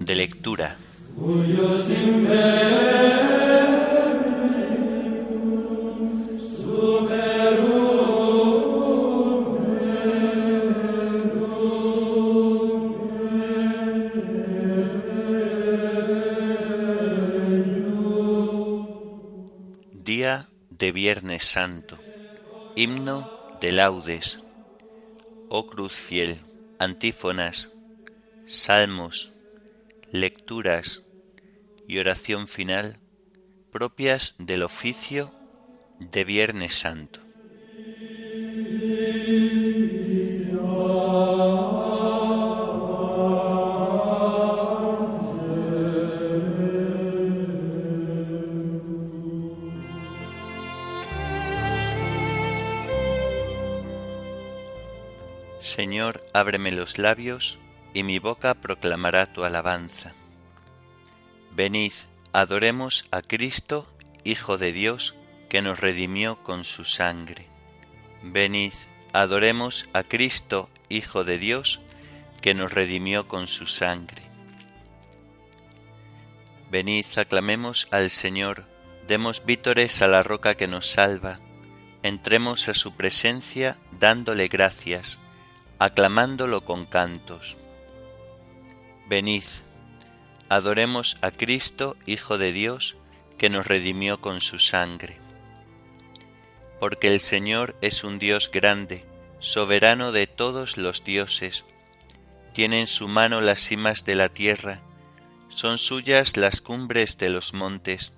De lectura. Día de Viernes Santo. Himno de laudes. Oh cruz fiel, antífonas, salmos, lecturas y oración final propias del oficio de Viernes Santo. Señor, ábreme los labios, y mi boca proclamará tu alabanza. Venid, adoremos a Cristo, Hijo de Dios, que nos redimió con su sangre. Venid, adoremos a Cristo, Hijo de Dios, que nos redimió con su sangre. Venid, aclamemos al Señor, demos vítores a la roca que nos salva, entremos a su presencia dándole gracias aclamándolo con cantos. Venid, adoremos a Cristo, Hijo de Dios, que nos redimió con su sangre. Porque el Señor es un Dios grande, soberano de todos los dioses. Tiene en su mano las cimas de la tierra, son suyas las cumbres de los montes.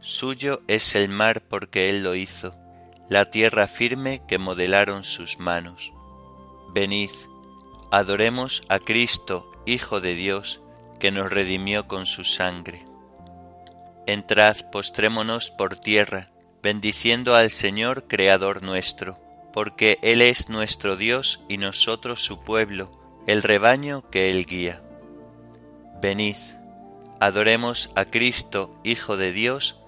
Suyo es el mar porque Él lo hizo, la tierra firme que modelaron sus manos. Venid, adoremos a Cristo, Hijo de Dios, que nos redimió con su sangre. Entrad, postrémonos por tierra, bendiciendo al Señor, Creador nuestro, porque Él es nuestro Dios y nosotros su pueblo, el rebaño que Él guía. Venid, adoremos a Cristo, Hijo de Dios,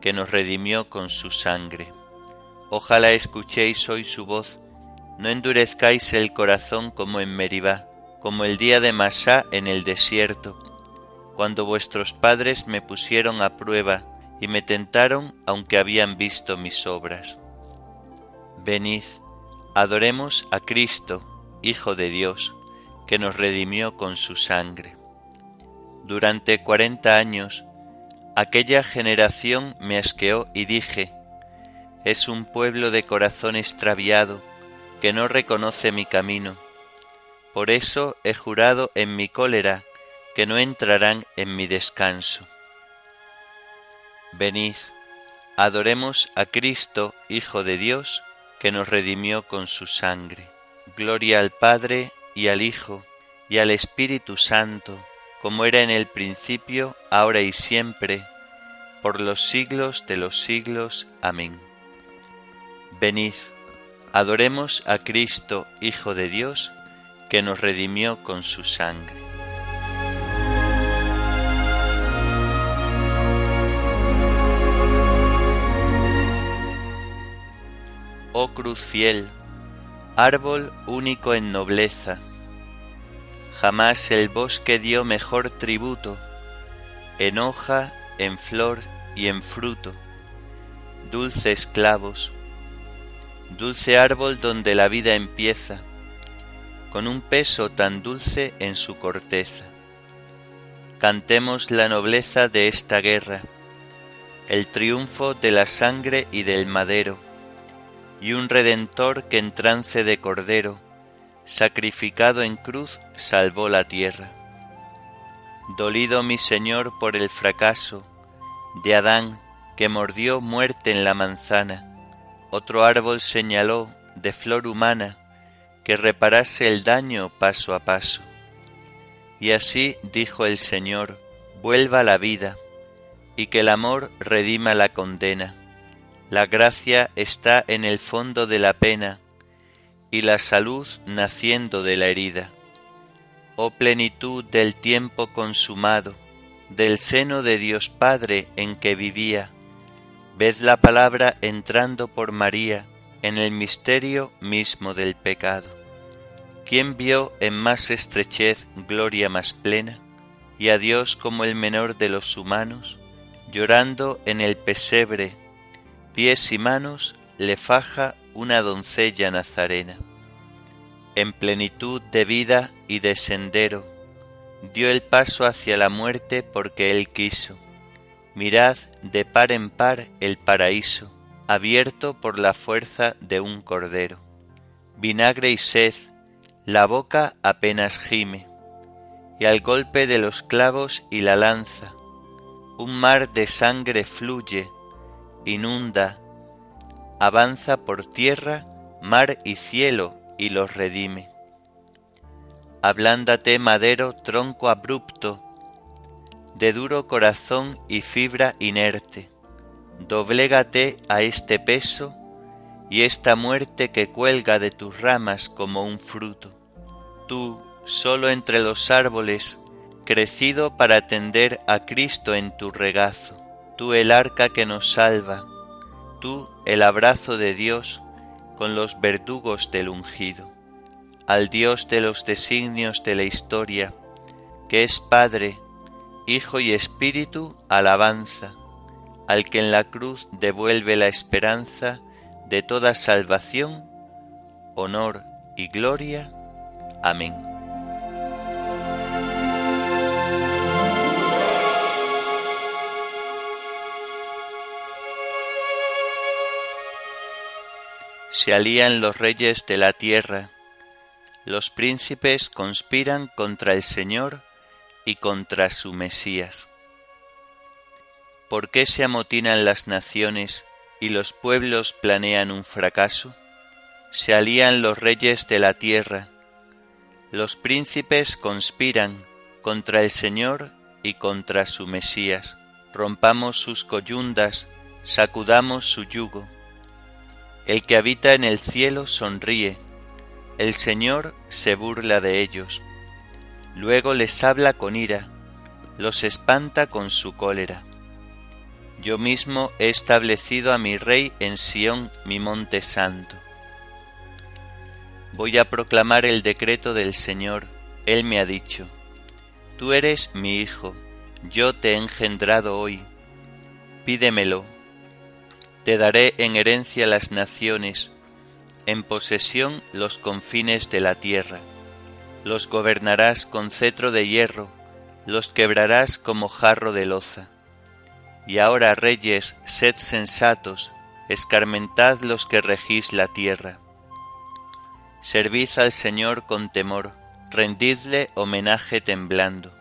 que nos redimió con su sangre. Ojalá escuchéis hoy su voz, no endurezcáis el corazón como en Meribá, como el día de Masá en el desierto, cuando vuestros padres me pusieron a prueba y me tentaron aunque habían visto mis obras. Venid, adoremos a Cristo, Hijo de Dios, que nos redimió con su sangre. Durante cuarenta años, aquella generación me asqueó y dije, es un pueblo de corazón extraviado, no reconoce mi camino. Por eso he jurado en mi cólera que no entrarán en mi descanso. Venid, adoremos a Cristo, Hijo de Dios, que nos redimió con su sangre. Gloria al Padre y al Hijo y al Espíritu Santo, como era en el principio, ahora y siempre, por los siglos de los siglos. Amén. Venid, Adoremos a Cristo, Hijo de Dios, que nos redimió con su sangre. Oh cruz fiel, árbol único en nobleza, jamás el bosque dio mejor tributo, en hoja, en flor y en fruto, dulces clavos, dulce árbol donde la vida empieza, con un peso tan dulce en su corteza. Cantemos la nobleza de esta guerra, el triunfo de la sangre y del madero, y un redentor que en trance de cordero, sacrificado en cruz, salvó la tierra. Dolido mi Señor por el fracaso de Adán que mordió muerte en la manzana, otro árbol señaló de flor humana que reparase el daño paso a paso. Y así dijo el Señor, vuelva la vida, y que el amor redima la condena. La gracia está en el fondo de la pena, y la salud naciendo de la herida. Oh plenitud del tiempo consumado, del seno de Dios Padre en que vivía, Ved la palabra entrando por María en el misterio mismo del pecado. ¿Quién vio en más estrechez gloria más plena? y a Dios como el menor de los humanos, llorando en el pesebre, pies y manos le faja una doncella nazarena. En plenitud de vida y de sendero, dio el paso hacia la muerte porque él quiso. Mirad de par en par el paraíso, abierto por la fuerza de un cordero. Vinagre y sed, la boca apenas gime, y al golpe de los clavos y la lanza, un mar de sangre fluye, inunda, avanza por tierra, mar y cielo y los redime. Ablándate madero, tronco abrupto, de duro corazón y fibra inerte, doblégate a este peso y esta muerte que cuelga de tus ramas como un fruto. Tú, solo entre los árboles, crecido para atender a Cristo en tu regazo, tú el arca que nos salva, tú el abrazo de Dios con los verdugos del ungido, al Dios de los designios de la historia, que es Padre, Hijo y Espíritu, alabanza, al que en la cruz devuelve la esperanza de toda salvación, honor y gloria. Amén. Se alían los reyes de la tierra, los príncipes conspiran contra el Señor y contra su Mesías. ¿Por qué se amotinan las naciones y los pueblos planean un fracaso? Se alían los reyes de la tierra, los príncipes conspiran contra el Señor y contra su Mesías. Rompamos sus coyundas, sacudamos su yugo. El que habita en el cielo sonríe, el Señor se burla de ellos. Luego les habla con ira, los espanta con su cólera. Yo mismo he establecido a mi rey en Sión, mi monte santo. Voy a proclamar el decreto del Señor. Él me ha dicho, Tú eres mi hijo, yo te he engendrado hoy. Pídemelo. Te daré en herencia las naciones, en posesión los confines de la tierra. Los gobernarás con cetro de hierro, los quebrarás como jarro de loza y ahora, reyes, sed sensatos, escarmentad los que regís la tierra. Servid al Señor con temor, rendidle homenaje temblando.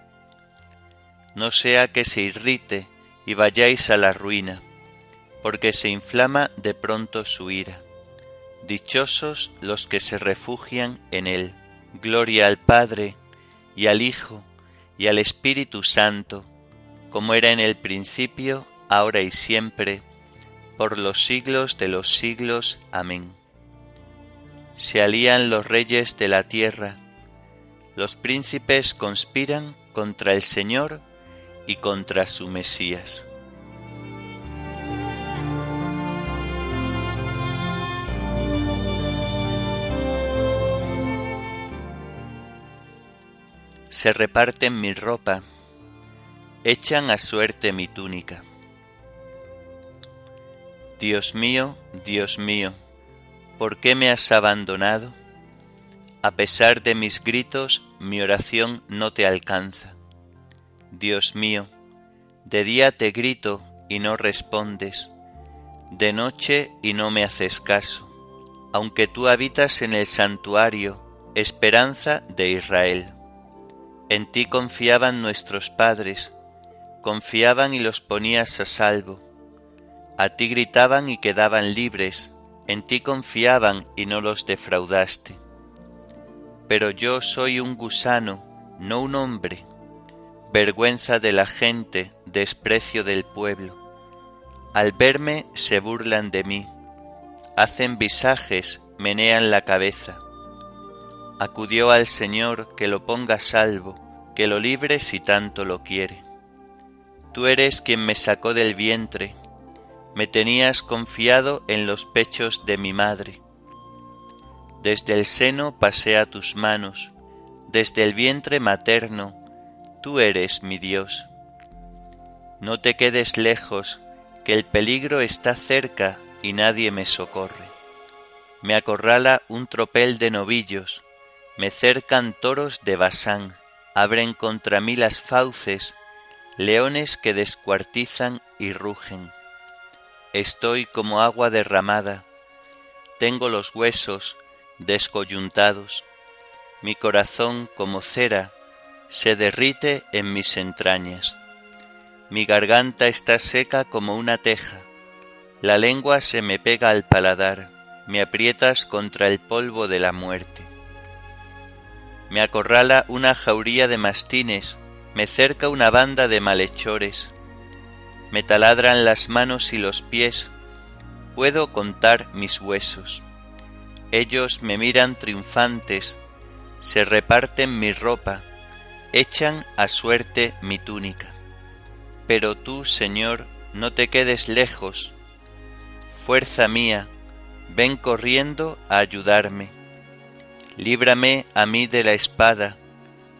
No sea que se irrite y vayáis a la ruina, porque se inflama de pronto su ira. Dichosos los que se refugian en él. Gloria al Padre, y al Hijo, y al Espíritu Santo, como era en el principio, ahora y siempre, por los siglos de los siglos. Amén. Se alían los reyes de la tierra, los príncipes conspiran contra el Señor y contra su Mesías. Se reparten mi ropa echan a suerte mi túnica. Dios mío, Dios mío, ¿por qué me has abandonado? A pesar de mis gritos, mi oración no te alcanza. Dios mío, de día te grito y no respondes, de noche y no me haces caso, aunque tú habitas en el santuario, esperanza de Israel. En ti confiaban nuestros padres, confiaban y los ponías a salvo. A ti gritaban y quedaban libres, en ti confiaban y no los defraudaste. Pero yo soy un gusano, no un hombre, vergüenza de la gente, desprecio del pueblo. Al verme se burlan de mí, hacen visajes, menean la cabeza. Acudió al Señor que lo ponga salvo, que lo libre si tanto lo quiere. Tú eres quien me sacó del vientre, me tenías confiado en los pechos de mi madre. Desde el seno pasé a tus manos, desde el vientre materno, tú eres mi Dios. No te quedes lejos, que el peligro está cerca y nadie me socorre. Me acorrala un tropel de novillos, me cercan toros de Basán, abren contra mí las fauces, leones que descuartizan y rugen. Estoy como agua derramada, tengo los huesos descoyuntados, mi corazón como cera se derrite en mis entrañas. Mi garganta está seca como una teja, la lengua se me pega al paladar, me aprietas contra el polvo de la muerte. Me acorrala una jauría de mastines, me cerca una banda de malhechores, me taladran las manos y los pies, puedo contar mis huesos. Ellos me miran triunfantes, se reparten mi ropa, echan a suerte mi túnica. Pero tú, Señor, no te quedes lejos. Fuerza mía, ven corriendo a ayudarme. Líbrame a mí de la espada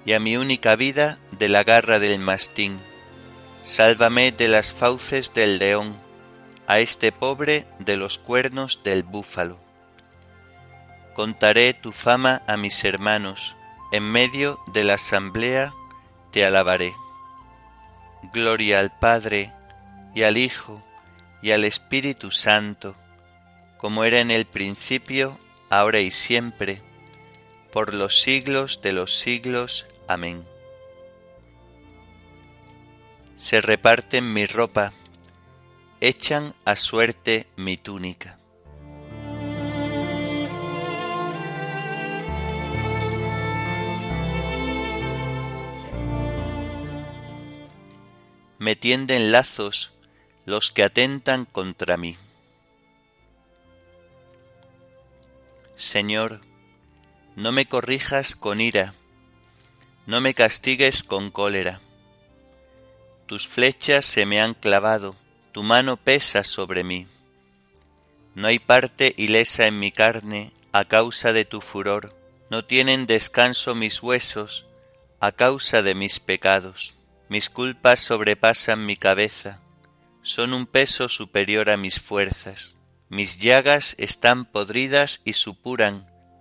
y a mi única vida de la garra del mastín. Sálvame de las fauces del león, a este pobre de los cuernos del búfalo. Contaré tu fama a mis hermanos, en medio de la asamblea te alabaré. Gloria al Padre, y al Hijo, y al Espíritu Santo, como era en el principio, ahora y siempre, por los siglos de los siglos. Amén. Se reparten mi ropa, echan a suerte mi túnica. me tienden lazos los que atentan contra mí. Señor, no me corrijas con ira, no me castigues con cólera. Tus flechas se me han clavado, tu mano pesa sobre mí. No hay parte ilesa en mi carne a causa de tu furor, no tienen descanso mis huesos a causa de mis pecados. Mis culpas sobrepasan mi cabeza, son un peso superior a mis fuerzas. Mis llagas están podridas y supuran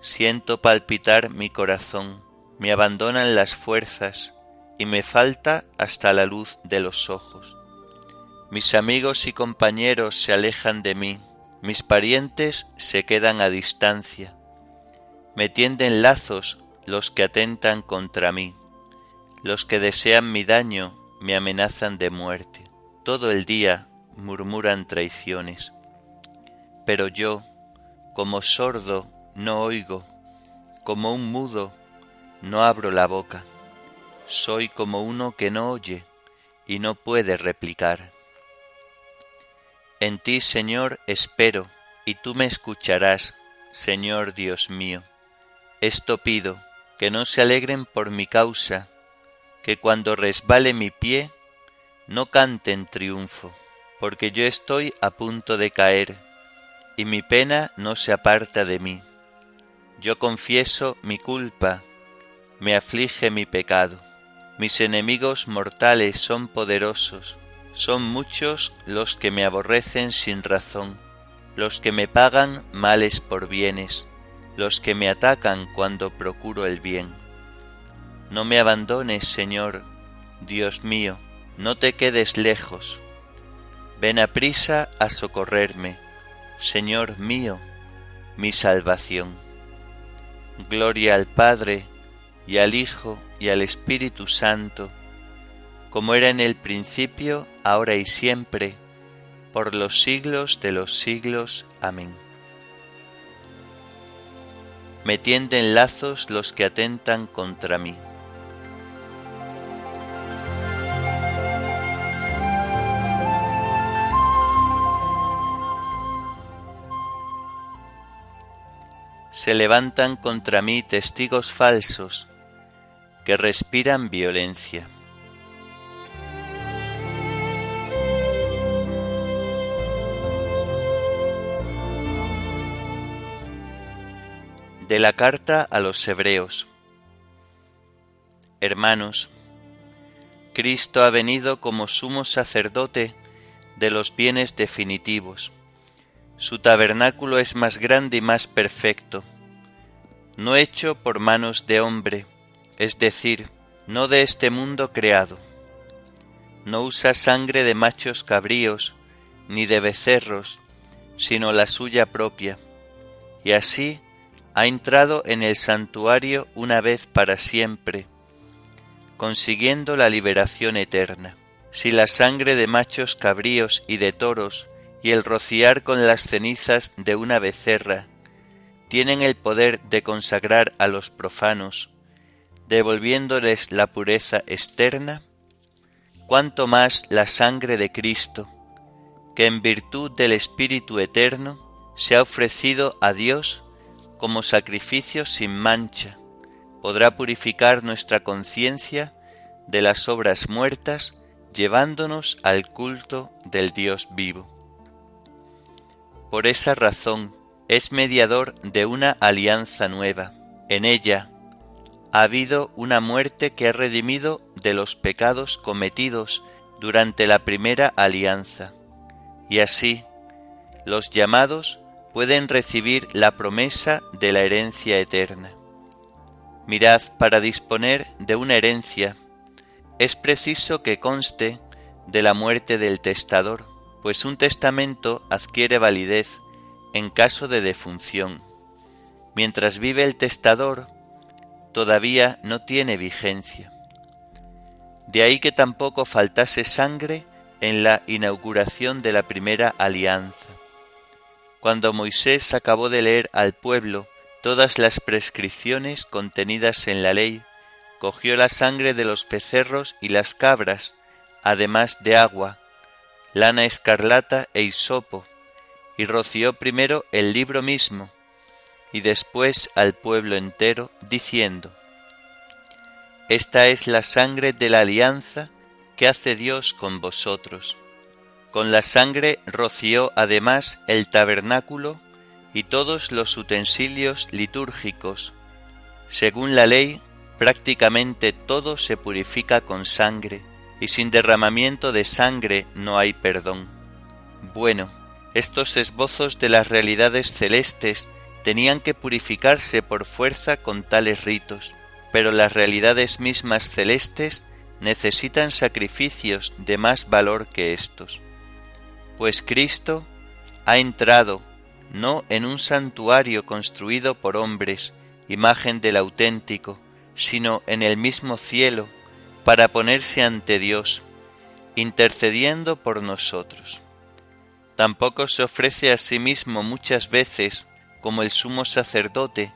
siento palpitar mi corazón, me abandonan las fuerzas y me falta hasta la luz de los ojos. Mis amigos y compañeros se alejan de mí, mis parientes se quedan a distancia, me tienden lazos los que atentan contra mí, los que desean mi daño me amenazan de muerte. Todo el día murmuran traiciones. Pero yo, como sordo, no oigo, como un mudo, no abro la boca. Soy como uno que no oye y no puede replicar. En ti, Señor, espero, y tú me escucharás, Señor Dios mío. Esto pido, que no se alegren por mi causa, que cuando resbale mi pie, no cante en triunfo, porque yo estoy a punto de caer, y mi pena no se aparta de mí. Yo confieso mi culpa, me aflige mi pecado. Mis enemigos mortales son poderosos, son muchos los que me aborrecen sin razón, los que me pagan males por bienes, los que me atacan cuando procuro el bien. No me abandones, Señor, Dios mío, no te quedes lejos. Ven a prisa a socorrerme, Señor mío, mi salvación. Gloria al Padre, y al Hijo, y al Espíritu Santo, como era en el principio, ahora y siempre, por los siglos de los siglos. Amén. Me tienden lazos los que atentan contra mí. Se levantan contra mí testigos falsos que respiran violencia. De la carta a los Hebreos Hermanos, Cristo ha venido como sumo sacerdote de los bienes definitivos. Su tabernáculo es más grande y más perfecto, no hecho por manos de hombre, es decir, no de este mundo creado. No usa sangre de machos cabríos ni de becerros, sino la suya propia, y así ha entrado en el santuario una vez para siempre, consiguiendo la liberación eterna. Si la sangre de machos cabríos y de toros y el rociar con las cenizas de una becerra tienen el poder de consagrar a los profanos, devolviéndoles la pureza externa, cuanto más la sangre de Cristo, que en virtud del Espíritu Eterno se ha ofrecido a Dios como sacrificio sin mancha, podrá purificar nuestra conciencia de las obras muertas, llevándonos al culto del Dios vivo. Por esa razón es mediador de una alianza nueva. En ella ha habido una muerte que ha redimido de los pecados cometidos durante la primera alianza, y así los llamados pueden recibir la promesa de la herencia eterna. Mirad, para disponer de una herencia, es preciso que conste de la muerte del testador, pues un testamento adquiere validez en caso de defunción. Mientras vive el testador, todavía no tiene vigencia. De ahí que tampoco faltase sangre en la inauguración de la primera alianza. Cuando Moisés acabó de leer al pueblo todas las prescripciones contenidas en la ley, cogió la sangre de los becerros y las cabras, además de agua, lana escarlata e hisopo, y roció primero el libro mismo, y después al pueblo entero, diciendo, Esta es la sangre de la alianza que hace Dios con vosotros. Con la sangre roció además el tabernáculo y todos los utensilios litúrgicos. Según la ley, prácticamente todo se purifica con sangre, y sin derramamiento de sangre no hay perdón. Bueno, estos esbozos de las realidades celestes tenían que purificarse por fuerza con tales ritos, pero las realidades mismas celestes necesitan sacrificios de más valor que estos pues Cristo ha entrado no en un santuario construido por hombres, imagen del auténtico, sino en el mismo cielo, para ponerse ante Dios, intercediendo por nosotros. Tampoco se ofrece a sí mismo muchas veces como el sumo sacerdote,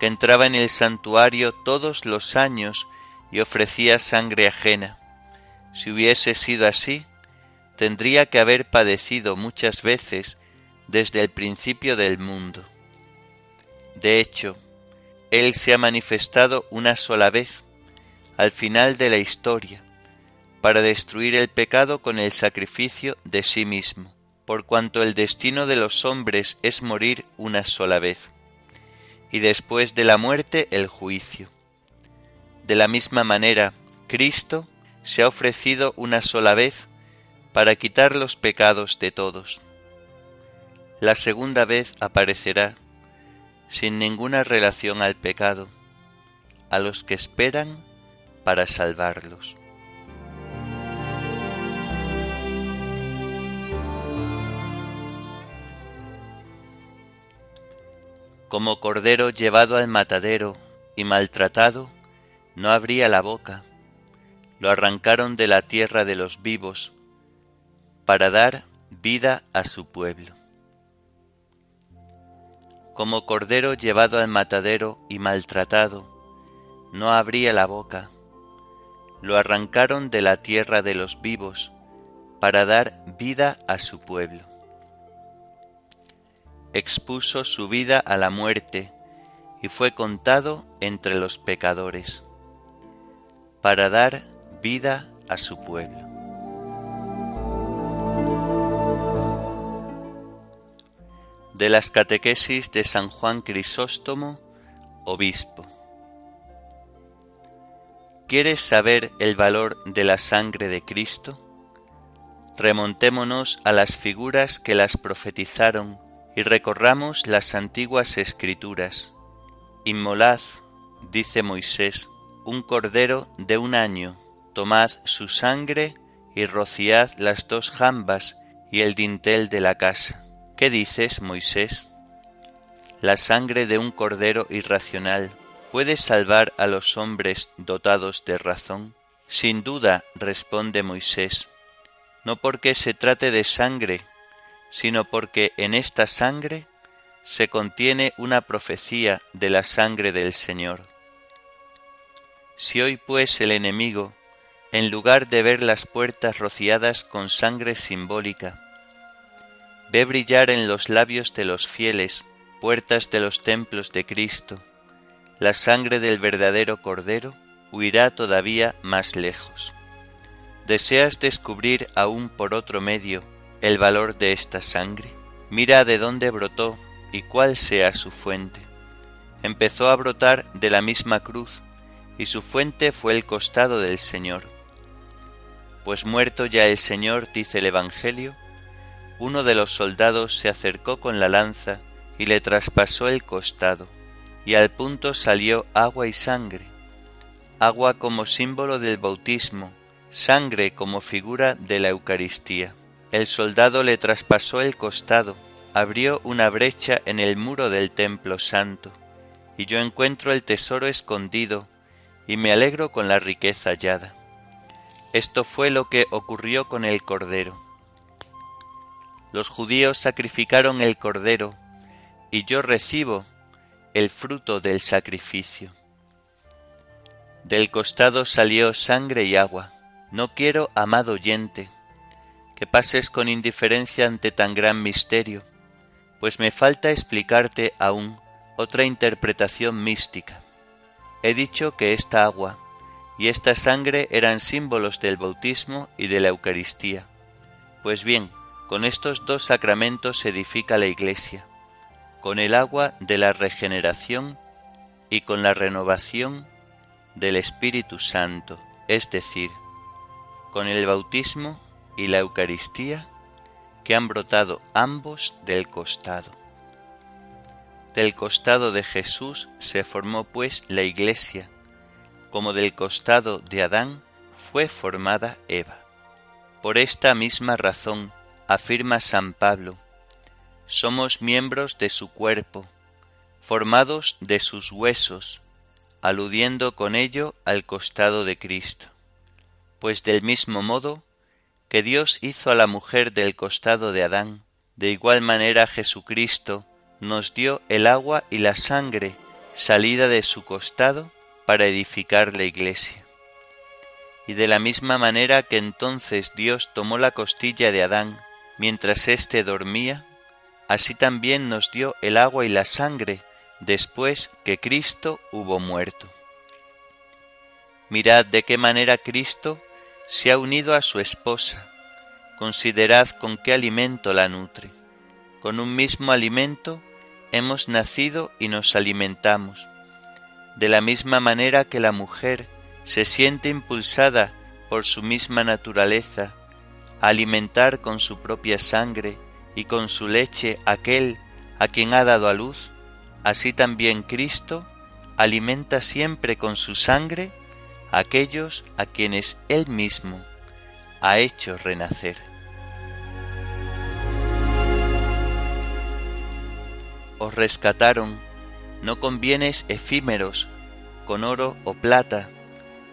que entraba en el santuario todos los años y ofrecía sangre ajena. Si hubiese sido así, tendría que haber padecido muchas veces desde el principio del mundo. De hecho, Él se ha manifestado una sola vez, al final de la historia, para destruir el pecado con el sacrificio de sí mismo, por cuanto el destino de los hombres es morir una sola vez, y después de la muerte el juicio. De la misma manera, Cristo se ha ofrecido una sola vez para quitar los pecados de todos. La segunda vez aparecerá sin ninguna relación al pecado, a los que esperan para salvarlos. Como cordero llevado al matadero y maltratado, no abría la boca. Lo arrancaron de la tierra de los vivos para dar vida a su pueblo. Como cordero llevado al matadero y maltratado, no abría la boca. Lo arrancaron de la tierra de los vivos para dar vida a su pueblo. Expuso su vida a la muerte y fue contado entre los pecadores, para dar vida a su pueblo. De las catequesis de San Juan Crisóstomo, obispo. ¿Quieres saber el valor de la sangre de Cristo? Remontémonos a las figuras que las profetizaron y recorramos las antiguas escrituras. Inmolad, dice Moisés, un cordero de un año, tomad su sangre y rociad las dos jambas y el dintel de la casa. ¿Qué dices, Moisés? La sangre de un cordero irracional puede salvar a los hombres dotados de razón? Sin duda, responde Moisés, no porque se trate de sangre, sino porque en esta sangre se contiene una profecía de la sangre del Señor. Si hoy pues el enemigo, en lugar de ver las puertas rociadas con sangre simbólica, ve brillar en los labios de los fieles puertas de los templos de Cristo, la sangre del verdadero Cordero huirá todavía más lejos. ¿Deseas descubrir aún por otro medio el valor de esta sangre? Mira de dónde brotó y cuál sea su fuente. Empezó a brotar de la misma cruz, y su fuente fue el costado del Señor. Pues muerto ya el Señor, dice el Evangelio, uno de los soldados se acercó con la lanza y le traspasó el costado y al punto salió agua y sangre, agua como símbolo del bautismo, sangre como figura de la Eucaristía. El soldado le traspasó el costado, abrió una brecha en el muro del templo santo, y yo encuentro el tesoro escondido, y me alegro con la riqueza hallada. Esto fue lo que ocurrió con el Cordero. Los judíos sacrificaron el Cordero, y yo recibo el fruto del sacrificio. Del costado salió sangre y agua. No quiero, amado oyente, que pases con indiferencia ante tan gran misterio, pues me falta explicarte aún otra interpretación mística. He dicho que esta agua y esta sangre eran símbolos del bautismo y de la Eucaristía. Pues bien, con estos dos sacramentos se edifica la Iglesia con el agua de la regeneración y con la renovación del Espíritu Santo, es decir, con el bautismo y la Eucaristía que han brotado ambos del costado. Del costado de Jesús se formó pues la Iglesia, como del costado de Adán fue formada Eva. Por esta misma razón, afirma San Pablo, somos miembros de su cuerpo, formados de sus huesos, aludiendo con ello al costado de Cristo. Pues del mismo modo que Dios hizo a la mujer del costado de Adán, de igual manera Jesucristo nos dio el agua y la sangre salida de su costado para edificar la iglesia. Y de la misma manera que entonces Dios tomó la costilla de Adán mientras éste dormía, así también nos dio el agua y la sangre después que Cristo hubo muerto. Mirad de qué manera Cristo se ha unido a su esposa. Considerad con qué alimento la nutre. Con un mismo alimento hemos nacido y nos alimentamos. De la misma manera que la mujer se siente impulsada por su misma naturaleza a alimentar con su propia sangre y con su leche aquel a quien ha dado a luz, así también Cristo alimenta siempre con su sangre aquellos a quienes Él mismo ha hecho renacer. Os rescataron no con bienes efímeros, con oro o plata,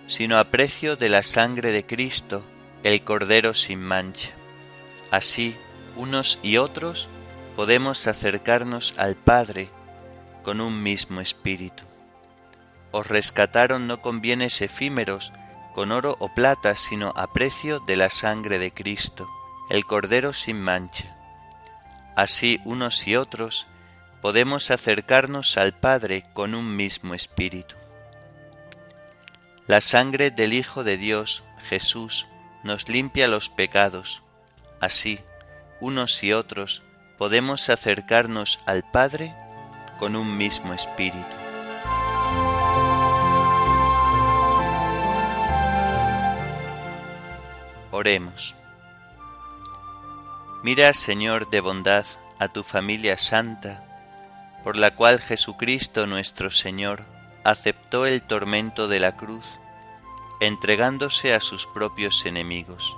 sino a precio de la sangre de Cristo, el Cordero sin mancha. Así, unos y otros podemos acercarnos al Padre con un mismo espíritu. Os rescataron no con bienes efímeros, con oro o plata, sino a precio de la sangre de Cristo, el Cordero sin mancha. Así unos y otros podemos acercarnos al Padre con un mismo espíritu. La sangre del Hijo de Dios, Jesús, nos limpia los pecados. Así, unos y otros, podemos acercarnos al Padre con un mismo espíritu. Oremos. Mira, Señor de bondad, a tu familia santa, por la cual Jesucristo nuestro Señor aceptó el tormento de la cruz, entregándose a sus propios enemigos.